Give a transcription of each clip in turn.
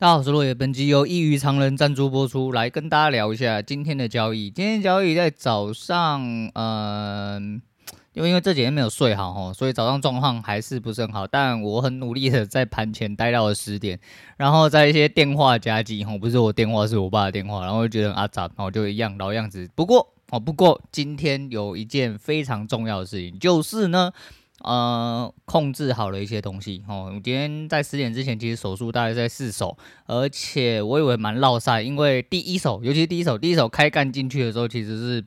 大家好，我是落叶，本集由异于常人赞助播出，来跟大家聊一下今天的交易。今天交易在早上，嗯、因为因为这几天没有睡好哈，所以早上状况还是不是很好。但我很努力的在盘前待到了十点，然后在一些电话夹击哈，不是我电话，是我爸的电话，然后就觉得很阿杂，然后就一样老样子。不过哦，不过今天有一件非常重要的事情，就是呢。呃，控制好了一些东西哦。我今天在十点之前，其实手速大概在四手，而且我以为蛮绕赛，因为第一手，尤其是第一手，第一手开干进去的时候，其实是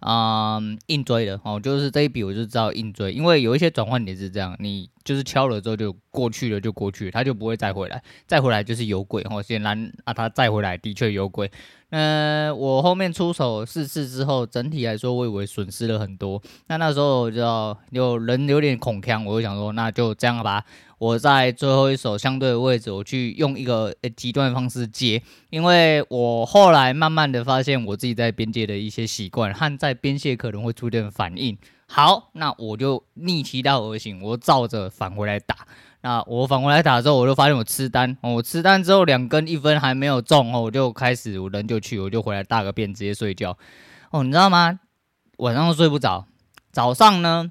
啊、硬追的哦。就是这一笔我就知道硬追，因为有一些转换点是这样，你就是敲了之后就过去了，就过去了，它就不会再回来，再回来就是有鬼哦。显然啊，他再回来的确有鬼。呃，我后面出手四次之后，整体来说我以为损失了很多。那那时候我就有人有点恐慌，我就想说，那就这样吧。我在最后一手相对的位置，我去用一个极端的方式接，因为我后来慢慢的发现我自己在边界的一些习惯和在边界可能会出现反应。好，那我就逆其道而行，我照着返回来打。那我返回来打之后，我就发现我吃单，我吃单之后两根一分还没有中哦，我就开始我人就去，我就回来大个便直接睡觉。哦，你知道吗？晚上都睡不着，早上呢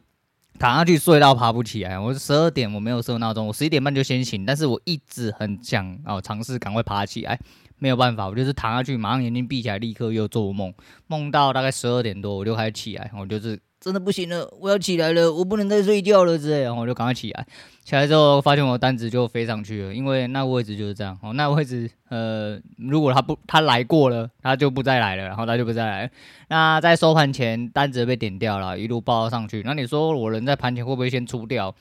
躺下去睡到爬不起来。我十二点我没有设闹钟，我十一点半就先醒，但是我一直很想哦尝试赶快爬起来，没有办法，我就是躺下去，马上眼睛闭起来，立刻又做梦，梦到大概十二点多我就开始起来，我就是。真的不行了，我要起来了，我不能再睡觉了之类，然后我就赶快起来。起来之后发现我的单子就飞上去了，因为那位置就是这样。哦，那位置，呃，如果他不他来过了，他就不再来了，然后他就不再来。那在收盘前单子被点掉了，一路报上去。那你说我人在盘前会不会先出掉？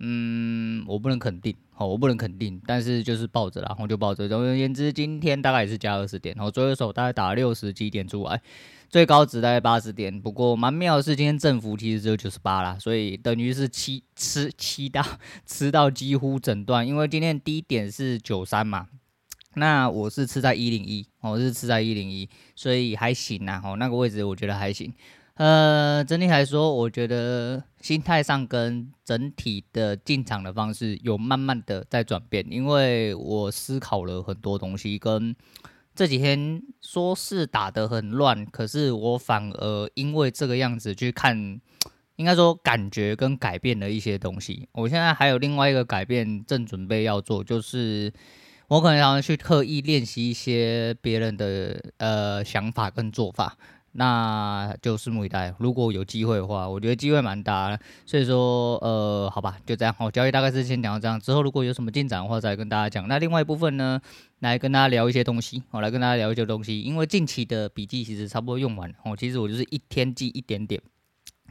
嗯，我不能肯定，好，我不能肯定，但是就是抱着，然后就抱着。总而言之，今天大概也是加二十点，然后最后一手大概打了六十几点出来。最高值大概八十点，不过蛮妙的是，今天振幅其实只有九十八啦，所以等于是七吃七到吃到几乎整段，因为今天低点是九三嘛，那我是吃在一零一，我是吃在一零一，所以还行呐，哦，那个位置我觉得还行，呃，整体来说，我觉得心态上跟整体的进场的方式有慢慢的在转变，因为我思考了很多东西跟。这几天说是打得很乱，可是我反而因为这个样子去看，应该说感觉跟改变了一些东西。我现在还有另外一个改变正准备要做，就是我可能要去刻意练习一些别人的呃想法跟做法。那就拭目以待。如果有机会的话，我觉得机会蛮大的。所以说，呃，好吧，就这样。好，交易大概是先讲到这样。之后如果有什么进展的话，再跟大家讲。那另外一部分呢，来跟大家聊一些东西。我来跟大家聊一些东西。因为近期的笔记其实差不多用完。哦，其实我就是一天记一点点，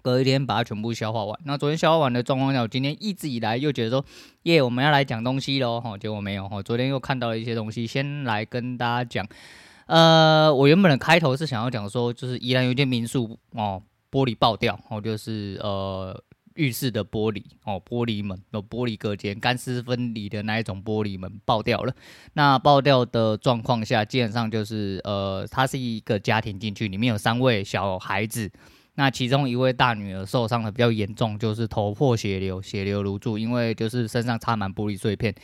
隔一天把它全部消化完。那昨天消化完的状况下，我今天一直以来又觉得说，耶，我们要来讲东西喽。哦，结果没有。哦，昨天又看到了一些东西，先来跟大家讲。呃，我原本的开头是想要讲说，就是宜兰有一间民宿哦，玻璃爆掉哦，就是呃浴室的玻璃哦，玻璃门有玻璃隔间干湿分离的那一种玻璃门爆掉了。那爆掉的状况下，基本上就是呃，它是一个家庭进去，里面有三位小孩子，那其中一位大女儿受伤的比较严重，就是头破血流，血流如注，因为就是身上插满玻璃碎片。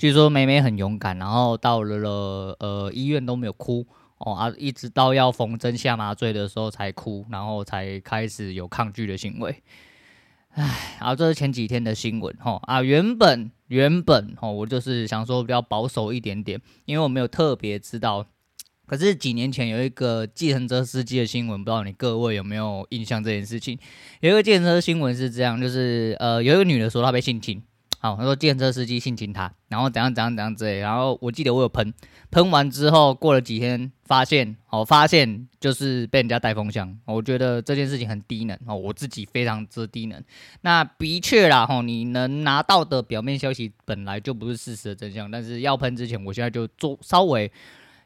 据说妹妹很勇敢，然后到了了呃医院都没有哭哦啊，一直到要缝针下麻醉的时候才哭，然后才开始有抗拒的行为。唉，然后这是前几天的新闻哈啊，原本原本哦，我就是想说比较保守一点点，因为我没有特别知道。可是几年前有一个计程车司机的新闻，不知道你各位有没有印象这件事情？有一个计程车新闻是这样，就是呃有一个女的说她被性侵。好，他说电车司机性侵他，然后怎样怎样怎样之类。然后我记得我有喷，喷完之后过了几天，发现哦，发现就是被人家带风向。我觉得这件事情很低能哦，我自己非常之低能。那的确啦，吼，你能拿到的表面消息本来就不是事实的真相。但是要喷之前，我现在就做稍微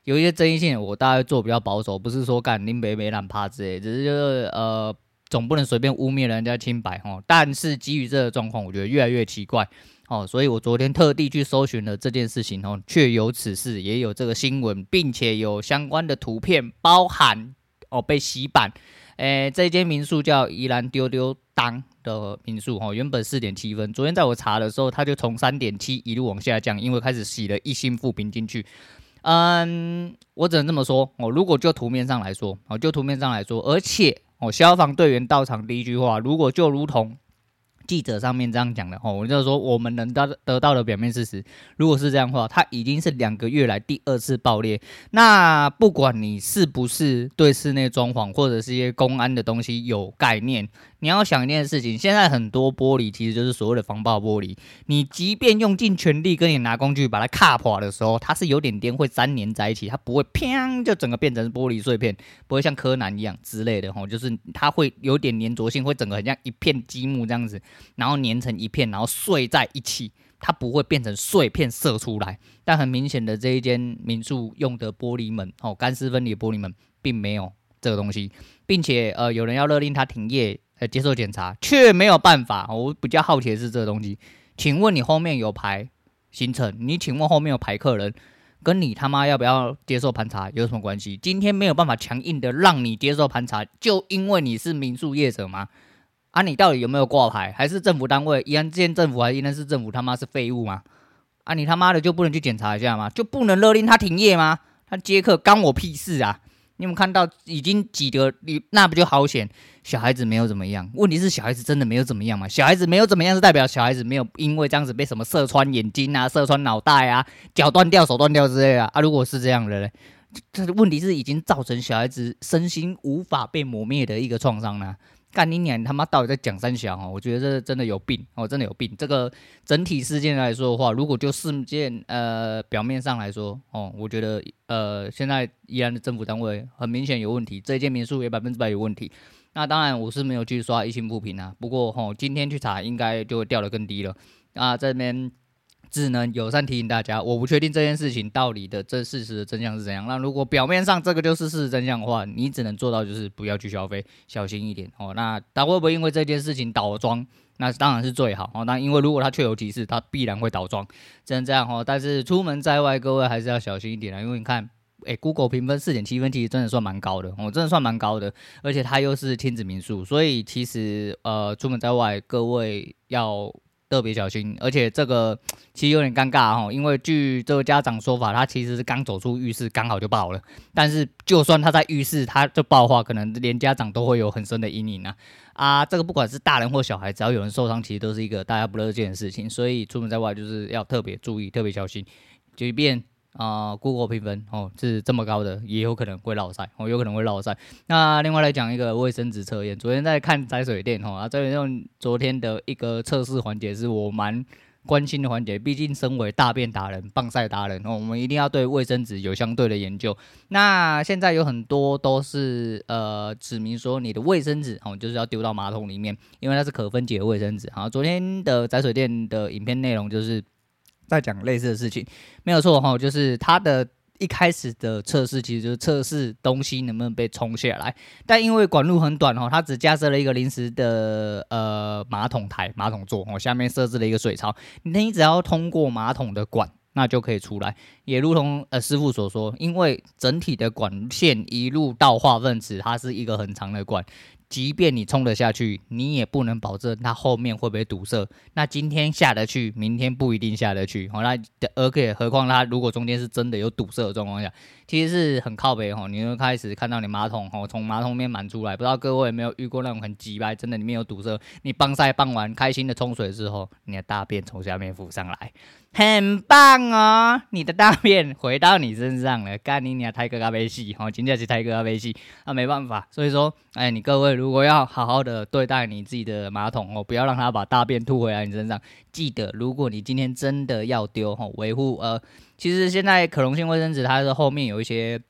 有一些争议性，我大概做比较保守，不是说干林北北懒趴之类，只是就是呃。总不能随便污蔑人家清白哦，但是基于这个状况，我觉得越来越奇怪哦，所以我昨天特地去搜寻了这件事情哦，确有此事，也有这个新闻，并且有相关的图片，包含哦被洗版，诶，这间民宿叫宜兰丢丢当的民宿哈，原本四点七分，昨天在我查的时候，它就从三点七一路往下降，因为开始洗了一星负评进去。嗯，我只能这么说哦。如果就图面上来说，哦，就图面上来说，而且哦，消防队员到场第一句话，如果就如同。记者上面这样讲的哦，我就说我们能得得到的表面事实，如果是这样的话，它已经是两个月来第二次爆裂。那不管你是不是对室内装潢或者是一些公安的东西有概念。你要想一件事情，现在很多玻璃其实就是所谓的防爆玻璃。你即便用尽全力跟你拿工具把它卡破的时候，它是有点点会粘连在一起，它不会砰就整个变成玻璃碎片，不会像柯南一样之类的吼，就是它会有点粘着性，会整个很像一片积木这样子，然后粘成一片，然后碎在一起，它不会变成碎片射出来。但很明显的这一间民宿用的玻璃门哦，干湿分离玻璃门并没有这个东西，并且呃有人要勒令它停业。接受检查却没有办法。我比较好奇的是这个东西，请问你后面有排行程？你请问后面有排客人，跟你他妈要不要接受盘查有什么关系？今天没有办法强硬的让你接受盘查，就因为你是民宿业者吗？啊，你到底有没有挂牌？还是政府单位？宜兰县政府还是宜兰市政府？他妈是废物吗？啊，你他妈的就不能去检查一下吗？就不能勒令他停业吗？他接客干我屁事啊！你有没有看到已经挤得你那不就好险？小孩子没有怎么样，问题是小孩子真的没有怎么样吗？小孩子没有怎么样是代表小孩子没有因为这样子被什么射穿眼睛啊、射穿脑袋啊、脚断掉、手断掉之类的啊？啊，如果是这样的嘞，这问题是已经造成小孩子身心无法被磨灭的一个创伤了。干你娘！你他妈到底在讲三小哦？我觉得这真的有病哦，真的有病。这个整体事件来说的话，如果就事件呃表面上来说哦，我觉得呃现在宜兰的政府单位很明显有问题，这一间民宿也百分之百有问题。那当然我是没有去刷一星负评啊，不过吼今天去查应该就会掉得更低了啊这边。只能友善提醒大家，我不确定这件事情到底的这事实的真相是怎样。那如果表面上这个就是事实真相的话，你只能做到就是不要去消费，小心一点。哦。那他会不会因为这件事情倒装？那当然是最好。哦。那因为如果他确有其事，他必然会倒装，只能这样哦。但是出门在外，各位还是要小心一点啊，因为你看，诶，Google 评分四点七分，其实真的算蛮高的哦，真的算蛮高的。而且它又是亲子民宿，所以其实呃，出门在外，各位要。特别小心，而且这个 其实有点尴尬哈，因为据这个家长说法，他其实是刚走出浴室，刚好就爆了。但是就算他在浴室，他就爆的话，可能连家长都会有很深的阴影啊！啊，这个不管是大人或小孩，只要有人受伤，其实都是一个大家不乐见的事情。所以出门在外就是要特别注意，特别小心，即便。啊、呃，Google 评分哦是这么高的，也有可能会落赛哦，有可能会落赛。那另外来讲一个卫生纸测验，昨天在看载水店哦，啊，这用昨天的一个测试环节是我蛮关心的环节，毕竟身为大便达人、棒赛达人哦，我们一定要对卫生纸有相对的研究。那现在有很多都是呃指明说你的卫生纸哦就是要丢到马桶里面，因为它是可分解的卫生纸。好，昨天的载水店的影片内容就是。在讲类似的事情，没有错哈，就是它的一开始的测试其实就是测试东西能不能被冲下来，但因为管路很短哈，它只架设了一个临时的呃马桶台、马桶座，哦，下面设置了一个水槽，你只要通过马桶的管，那就可以出来。也如同呃师傅所说，因为整体的管线一路到化粪池，它是一个很长的管。即便你冲得下去，你也不能保证它后面会不会堵塞。那今天下得去，明天不一定下得去。好，那而且何况它如果中间是真的有堵塞的状况下，其实是很靠北哈。你又开始看到你马桶哈从马桶面满出来，不知道各位有没有遇过那种很急掰，真的里面有堵塞。你帮塞帮完开心的冲水之后，你的大便从下面浮上来，很棒哦。你的大便回到你身上了，干你娘泰哥咖啡系哦，今天是泰哥咖啡系，那没办法。所以说，哎，你各位如果要好好的对待你自己的马桶哦，不要让它把大便吐回来你身上。记得，如果你今天真的要丢哦，维护呃，其实现在可溶性卫生纸它的后面有一些。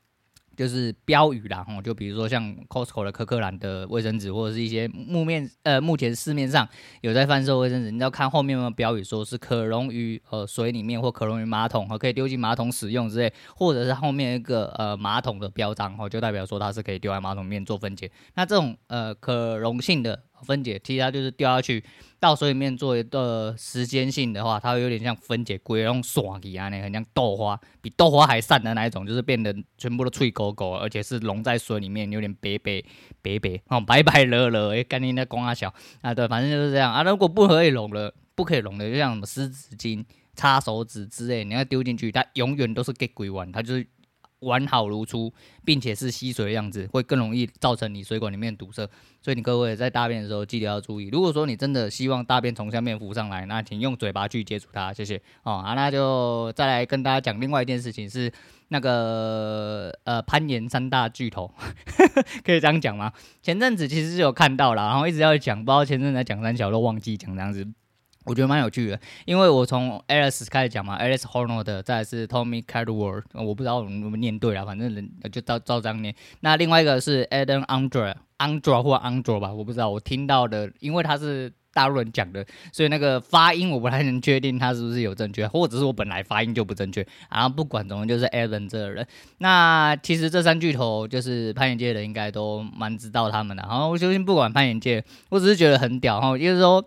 就是标语啦，吼，就比如说像 Costco 的可可兰的卫生纸，或者是一些木面呃，目前市面上有在贩售卫生纸，你要看后面有没有标语，说是可溶于呃水里面或可溶于马桶，和可以丢进马桶使用之类，或者是后面一个呃马桶的标章，吼，就代表说它是可以丢在马桶里面做分解。那这种呃可溶性的分解，其他就是掉下去到水里面做一个时间性的话，它会有点像分解龟那种爽一样，很像豆花，比豆花还散的那一种，就是变得全部都脆狗狗，而且是溶在水里面，有点白白白白哦，白白乐乐，哎，干你那光啊小啊，对，反正就是这样啊。如果不可以溶了，不可以溶的，就像什么湿纸巾、擦手纸之类，你要丢进去，它永远都是给鬼玩，它就是。完好如初，并且是吸水的样子，会更容易造成你水管里面堵塞。所以你各位在大便的时候记得要注意。如果说你真的希望大便从下面浮上来，那请用嘴巴去接触它，谢谢。哦，好，那就再来跟大家讲另外一件事情，是那个呃攀岩三大巨头，可以这样讲吗？前阵子其实是有看到了，然后一直要讲，不知道前阵子在讲三小都忘记讲这样子。我觉得蛮有趣的，因为我从 Alex 开始讲嘛，Alex Honnold，再来是 Tommy Caldwell，我不知道我们念对了，反正人就照照这样念。那另外一个是 Adam Ondra，Ondra 或 Andra 吧，我不知道，我听到的，因为他是大陆人讲的，所以那个发音我不太能确定他是不是有正确，或者是我本来发音就不正确。然后不管怎么，就是 Adam 这个人。那其实这三巨头就是攀岩界的应该都蛮知道他们的。然后我相信不管攀岩界，我只是觉得很屌哈，就是说。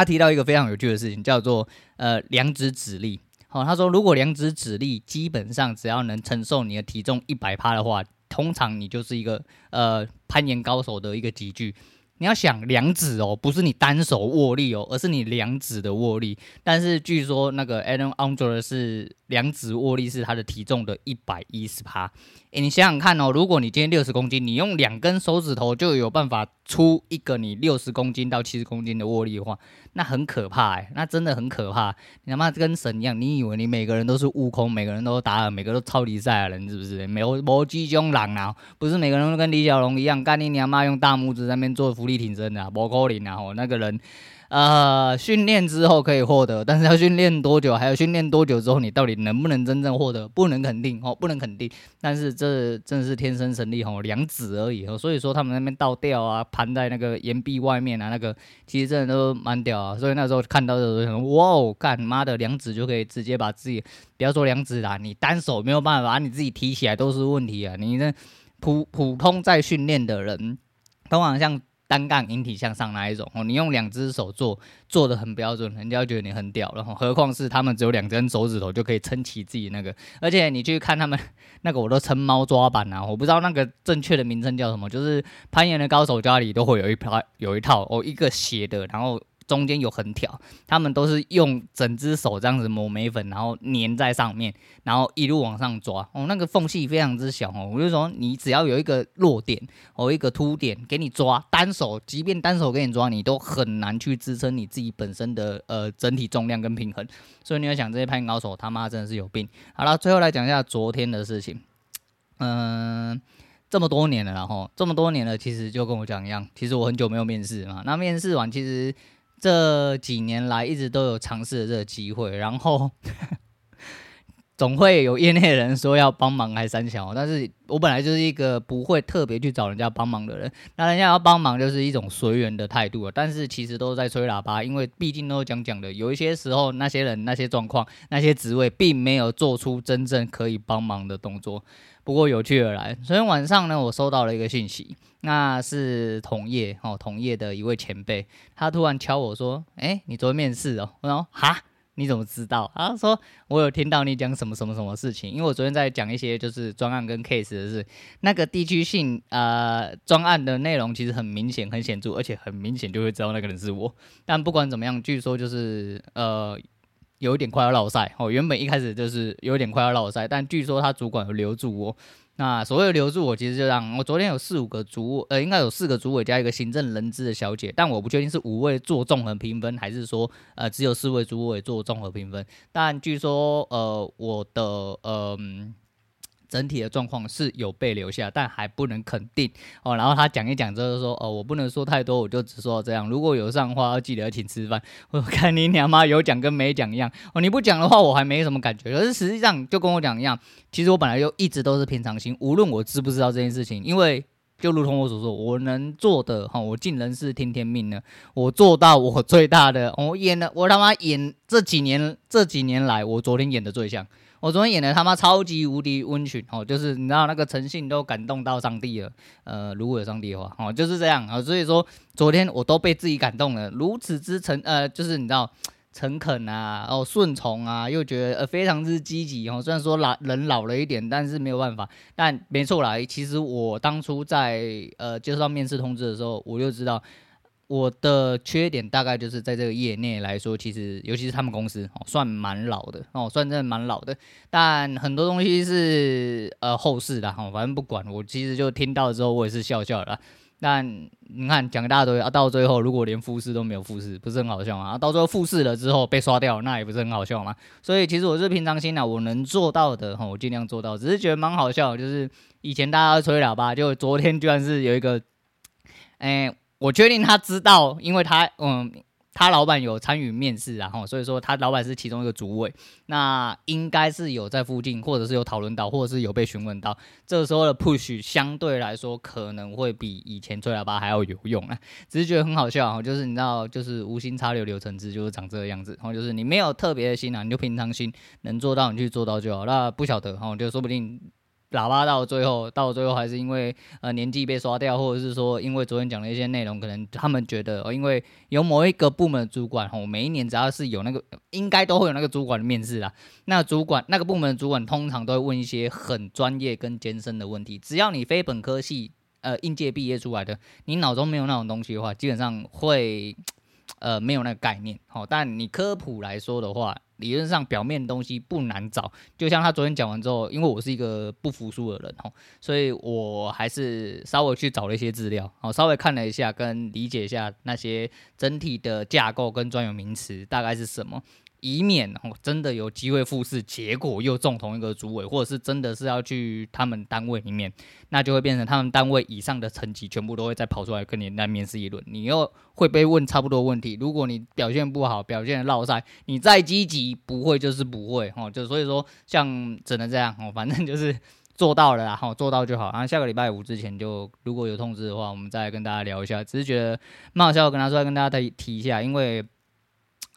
他提到一个非常有趣的事情，叫做呃量子指力。好，他说如果量子指力基本上只要能承受你的体重一百趴的话，通常你就是一个呃攀岩高手的一个级距。你要想两指哦，不是你单手握力哦，而是你两指的握力。但是据说那个 Adam Ondra 是两指握力是他的体重的一百一十趴。诶，你想想看哦，如果你今天六十公斤，你用两根手指头就有办法出一个你六十公斤到七十公斤的握力的话，那很可怕哎，那真的很可怕。你他妈跟神一样，你以为你每个人都是悟空，每个人都是达尔，每个都超级赛亚人是不是？没有没几种人啊，不是每个人都跟李小龙一样，干你娘妈用大拇指在那边做浮力挺身的，啊不可能啊！哦，那个人。呃，训练之后可以获得，但是要训练多久？还有训练多久之后，你到底能不能真正获得？不能肯定哦，不能肯定。但是这真的是天生神力哦，两指而已哦。所以说他们那边倒吊啊，盘在那个岩壁外面啊，那个其实真的都蛮屌啊。所以那时候看到的时候，哇哦，干妈的两指就可以直接把自己，不要说两指啦，你单手没有办法把你自己提起来都是问题啊。你那普普通在训练的人，通常像。单杠引体向上那一种哦，你用两只手做，做的很标准，人家觉得你很屌，然后何况是他们只有两根手指头就可以撑起自己那个，而且你去看他们 那个，我都称猫抓板啊，我不知道那个正确的名称叫什么，就是攀岩的高手家里都会有一套有一套哦，一个斜的，然后。中间有横条，他们都是用整只手这样子抹眉粉，然后粘在上面，然后一路往上抓。哦，那个缝隙非常之小哦。我就说，你只要有一个弱点哦，一个凸点给你抓，单手即便单手给你抓，你都很难去支撑你自己本身的呃整体重量跟平衡。所以你要想，这些攀岩高手他妈真的是有病。好了，最后来讲一下昨天的事情。嗯、这么多年了，然后这么多年了，其实就跟我讲一样，其实我很久没有面试嘛。那面试完，其实。这几年来一直都有尝试的这个机会，然后 总会有业内的人说要帮忙还三桥，但是我本来就是一个不会特别去找人家帮忙的人，那人家要帮忙就是一种随缘的态度了，但是其实都在吹喇叭，因为毕竟都讲讲的，有一些时候那些人、那些状况、那些职位并没有做出真正可以帮忙的动作。不过有趣而来，昨天晚上呢，我收到了一个信息，那是同业哦，同业的一位前辈，他突然敲我说：“哎，你昨天面试哦？”我说：“哈，你怎么知道？”他说：“我有听到你讲什么什么什么事情，因为我昨天在讲一些就是专案跟 case 的事，那个地区性呃专案的内容其实很明显、很显著，而且很明显就会知道那个人是我。但不管怎么样，据说就是呃。”有一点快要落赛哦，原本一开始就是有点快要落赛，但据说他主管有留住我。那所谓留住我，其实就让我昨天有四五个主，呃，应该有四个主委加一个行政人资的小姐，但我不确定是五位做综合评分，还是说呃只有四位主委做综合评分。但据说呃我的嗯。整体的状况是有被留下，但还不能肯定哦。然后他讲一讲之后说：“哦，我不能说太多，我就只说这样。如果有上的话，要记得请吃饭。”我看你娘妈有讲跟没讲一样哦。你不讲的话，我还没什么感觉。可是实际上就跟我讲一样，其实我本来就一直都是平常心，无论我知不知道这件事情，因为就如同我所说，我能做的哈，我尽人事听天命呢。我做到我最大的，我演了，我他妈演这几年这几年来，我昨天演的最像。我昨天演的他妈超级无敌温驯哦，就是你知道那个诚信都感动到上帝了，呃，如果有上帝的话哦，就是这样啊。所以说昨天我都被自己感动了，如此之诚呃，就是你知道诚恳啊，哦顺从啊，又觉得呃非常之积极哦。虽然说老人老了一点，但是没有办法。但没错啦，其实我当初在呃接受到面试通知的时候，我就知道。我的缺点大概就是在这个业内来说，其实尤其是他们公司哦，算蛮老的哦，算真的蛮老的。但很多东西是呃后事的哈，反正不管我，其实就听到之后我也是笑笑啦。但你看讲一大堆啊，到最后如果连复试都没有复试，不是很好笑吗？到最后复试了之后被刷掉，那也不是很好笑吗？所以其实我是平常心啊，我能做到的哈，我尽量做到。只是觉得蛮好笑，就是以前大家吹喇叭，就昨天居然是有一个，哎、我确定他知道，因为他嗯，他老板有参与面试，然后所以说他老板是其中一个主委，那应该是有在附近，或者是有讨论到，或者是有被询问到。这时候的 push 相对来说可能会比以前吹喇叭还要有用啊，只是觉得很好笑，就是你知道，就是无心插柳柳成枝，就是长这个样子，然后就是你没有特别的心啊，你就平常心，能做到你去做到就好。那不晓得哈，就说不定。喇叭到最后，到最后还是因为呃年纪被刷掉，或者是说因为昨天讲的一些内容，可能他们觉得哦，因为有某一个部门的主管吼，每一年只要是有那个，应该都会有那个主管的面试啦。那主管那个部门的主管通常都会问一些很专业跟艰深的问题，只要你非本科系呃应届毕业出来的，你脑中没有那种东西的话，基本上会呃没有那个概念。好，但你科普来说的话。理论上，表面的东西不难找，就像他昨天讲完之后，因为我是一个不服输的人吼，所以我还是稍微去找了一些资料，好，稍微看了一下，跟理解一下那些整体的架构跟专有名词大概是什么。以免哦，真的有机会复试，结果又中同一个主委，或者是真的是要去他们单位里面，那就会变成他们单位以上的层级全部都会再跑出来跟你来面试一轮，你又会被问差不多问题。如果你表现不好，表现落赛，你再积极，不会就是不会哦。就所以说，像只能这样哦，反正就是做到了啦，好做到就好。然后下个礼拜五之前就如果有通知的话，我们再跟大家聊一下。只是觉得蛮好笑，跟他说跟大家再提一下，因为。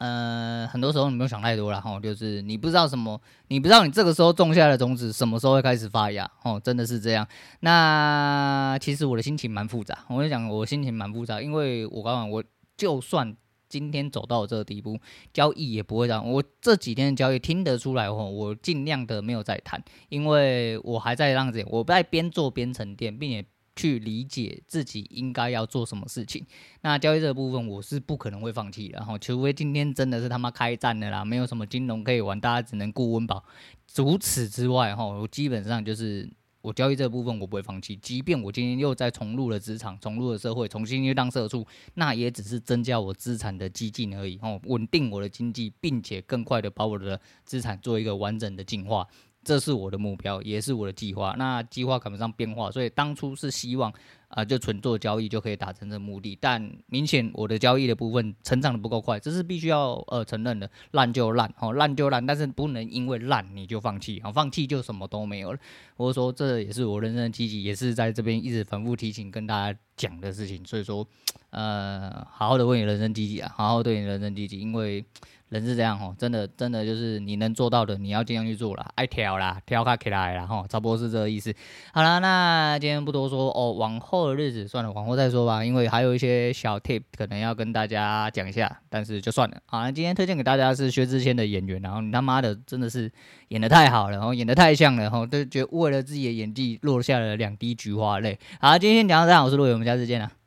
呃，很多时候你不用想太多了哈，就是你不知道什么，你不知道你这个时候种下的种子什么时候会开始发芽哦，真的是这样。那其实我的心情蛮复杂，我跟你讲，我心情蛮复杂，因为我刚刚我就算今天走到这个地步，交易也不会让我这几天的交易听得出来哦，我尽量的没有再谈，因为我还在让这，我在边做边沉淀，并且。去理解自己应该要做什么事情。那交易这部分，我是不可能会放弃的。然后，除非今天真的是他妈开战了啦，没有什么金融可以玩，大家只能顾温饱。除此之外，哈，我基本上就是我交易这部分，我不会放弃。即便我今天又再重入了职场，重入了社会，重新又当社畜，那也只是增加我资产的激进而已。哦，稳定我的经济，并且更快的把我的资产做一个完整的进化。这是我的目标，也是我的计划。那计划赶不上变化，所以当初是希望啊、就纯做交易就可以达成这目的。但明显我的交易的部分成长的不够快，这是必须要呃承认的。烂就烂，哦，烂就烂，但是不能因为烂你就放弃，好、哦，放弃就什么都没有了。或者说，这也是我人生的积极，也是在这边一直反复提醒跟大家讲的事情。所以说，呃，好好的为你人生积极啊，好好对你人生积极，因为。人是这样吼，真的真的就是你能做到的，你要尽量去做了，爱挑啦，挑卡起来啦吼，差不多是这个意思。好了，那今天不多说哦，往后的日子算了，往后再说吧，因为还有一些小 tip 可能要跟大家讲一下，但是就算了。好，那今天推荐给大家是薛之谦的演员，然后你他妈的真的是演得太好了，然后演得太像了，然后都觉得为了自己的演技落下了两滴菊花泪。好，今天讲到这样，我是陆伟，我们下次见了。